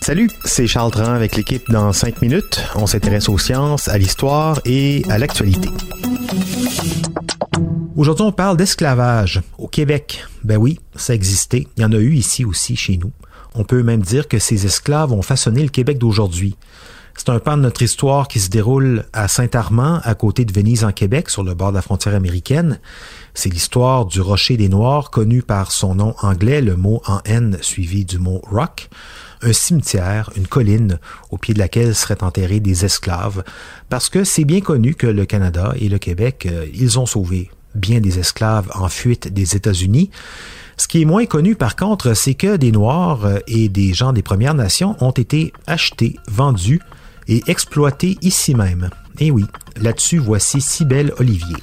Salut, c'est Charles Tran avec l'équipe dans 5 minutes. On s'intéresse aux sciences, à l'histoire et à l'actualité. Aujourd'hui, on parle d'esclavage au Québec. Ben oui, ça existait. Il y en a eu ici aussi chez nous. On peut même dire que ces esclaves ont façonné le Québec d'aujourd'hui. C'est un pan de notre histoire qui se déroule à Saint-Armand, à côté de Venise en Québec, sur le bord de la frontière américaine. C'est l'histoire du Rocher des Noirs, connu par son nom anglais, le mot en N suivi du mot rock un cimetière, une colline au pied de laquelle seraient enterrés des esclaves, parce que c'est bien connu que le Canada et le Québec, euh, ils ont sauvé bien des esclaves en fuite des États-Unis. Ce qui est moins connu par contre, c'est que des Noirs euh, et des gens des Premières Nations ont été achetés, vendus et exploités ici même. Et oui, là-dessus, voici Cybelle Olivier.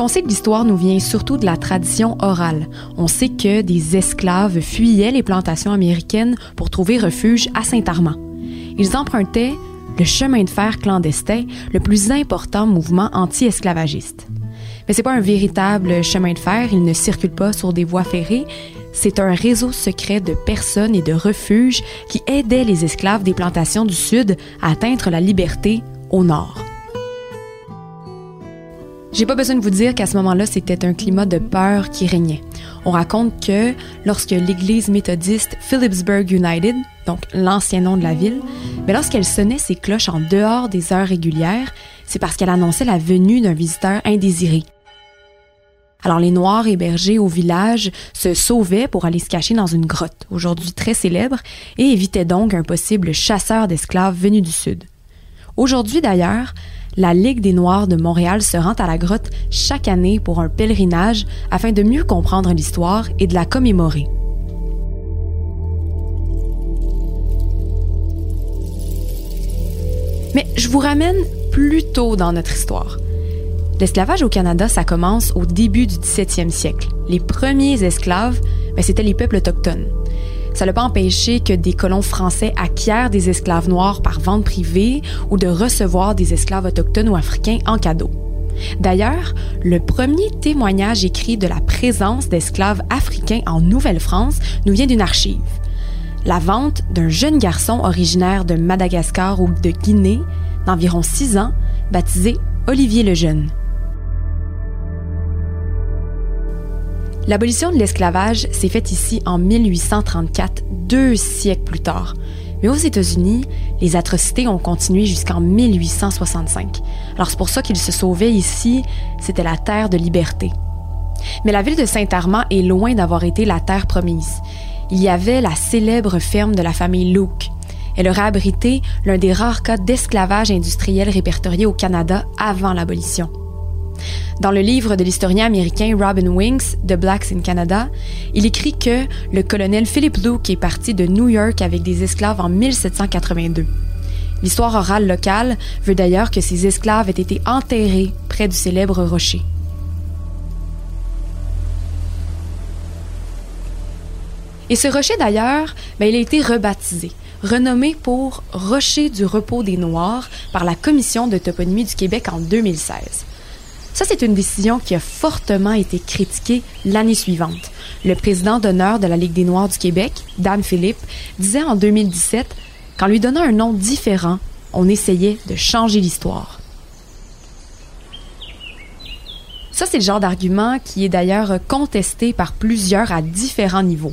qu'on sait de l'histoire nous vient surtout de la tradition orale. On sait que des esclaves fuyaient les plantations américaines pour trouver refuge à Saint-Armand. Ils empruntaient le chemin de fer clandestin, le plus important mouvement anti-esclavagiste. Mais c'est pas un véritable chemin de fer, il ne circule pas sur des voies ferrées, c'est un réseau secret de personnes et de refuges qui aidaient les esclaves des plantations du Sud à atteindre la liberté au nord. J'ai pas besoin de vous dire qu'à ce moment-là, c'était un climat de peur qui régnait. On raconte que lorsque l'église méthodiste Phillipsburg United, donc l'ancien nom de la ville, mais lorsqu'elle sonnait ses cloches en dehors des heures régulières, c'est parce qu'elle annonçait la venue d'un visiteur indésiré. Alors les Noirs hébergés au village se sauvaient pour aller se cacher dans une grotte, aujourd'hui très célèbre, et évitaient donc un possible chasseur d'esclaves venu du sud. Aujourd'hui d'ailleurs, la Ligue des Noirs de Montréal se rend à la grotte chaque année pour un pèlerinage afin de mieux comprendre l'histoire et de la commémorer. Mais je vous ramène plus tôt dans notre histoire. L'esclavage au Canada, ça commence au début du 17e siècle. Les premiers esclaves, ben, c'était les peuples autochtones. Ça n'a pas empêché que des colons français acquièrent des esclaves noirs par vente privée ou de recevoir des esclaves autochtones ou africains en cadeau. D'ailleurs, le premier témoignage écrit de la présence d'esclaves africains en Nouvelle-France nous vient d'une archive. La vente d'un jeune garçon originaire de Madagascar ou de Guinée, d'environ 6 ans, baptisé Olivier le Jeune. L'abolition de l'esclavage s'est faite ici en 1834, deux siècles plus tard. Mais aux États-Unis, les atrocités ont continué jusqu'en 1865. Alors c'est pour ça qu'ils se sauvaient ici, c'était la terre de liberté. Mais la ville de Saint-Armand est loin d'avoir été la terre promise. Il y avait la célèbre ferme de la famille Luke. Elle aurait abrité l'un des rares cas d'esclavage industriel répertoriés au Canada avant l'abolition. Dans le livre de l'historien américain Robin Winks, The Blacks in Canada, il écrit que le colonel Philip Luke est parti de New York avec des esclaves en 1782. L'histoire orale locale veut d'ailleurs que ces esclaves aient été enterrés près du célèbre rocher. Et ce rocher d'ailleurs, ben, il a été rebaptisé, renommé pour Rocher du repos des Noirs par la Commission de toponymie du Québec en 2016. Ça, c'est une décision qui a fortement été critiquée l'année suivante. Le président d'honneur de la Ligue des Noirs du Québec, Dan Philippe, disait en 2017 qu'en lui donnant un nom différent, on essayait de changer l'histoire. Ça, c'est le genre d'argument qui est d'ailleurs contesté par plusieurs à différents niveaux.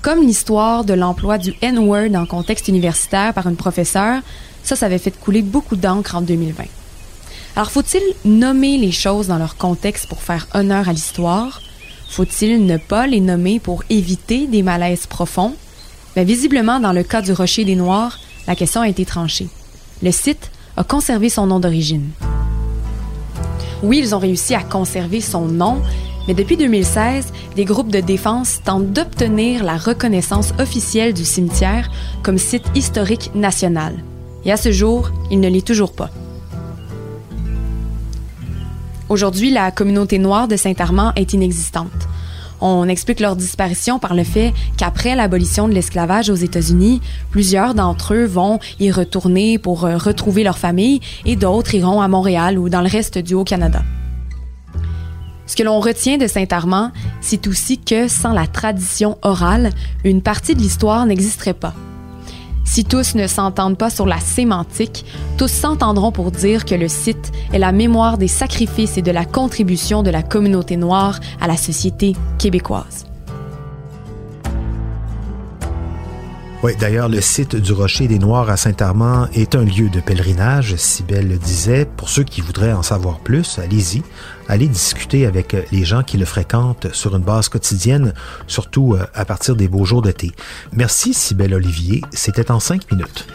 Comme l'histoire de l'emploi du N-word en contexte universitaire par une professeure, ça, ça avait fait couler beaucoup d'encre en 2020. Alors faut-il nommer les choses dans leur contexte pour faire honneur à l'histoire? Faut-il ne pas les nommer pour éviter des malaises profonds? Mais visiblement, dans le cas du Rocher des Noirs, la question a été tranchée. Le site a conservé son nom d'origine. Oui, ils ont réussi à conserver son nom, mais depuis 2016, des groupes de défense tentent d'obtenir la reconnaissance officielle du cimetière comme site historique national. Et à ce jour, il ne l'est toujours pas. Aujourd'hui, la communauté noire de Saint-Armand est inexistante. On explique leur disparition par le fait qu'après l'abolition de l'esclavage aux États-Unis, plusieurs d'entre eux vont y retourner pour euh, retrouver leur famille et d'autres iront à Montréal ou dans le reste du Haut-Canada. Ce que l'on retient de Saint-Armand, c'est aussi que sans la tradition orale, une partie de l'histoire n'existerait pas. Si tous ne s'entendent pas sur la sémantique, tous s'entendront pour dire que le site est la mémoire des sacrifices et de la contribution de la communauté noire à la société québécoise. Oui, d'ailleurs, le site du Rocher des Noirs à Saint-Armand est un lieu de pèlerinage, Sibelle le disait. Pour ceux qui voudraient en savoir plus, allez-y. Allez discuter avec les gens qui le fréquentent sur une base quotidienne, surtout euh, à partir des beaux jours d'été. Merci, Sibelle Olivier. C'était en cinq minutes.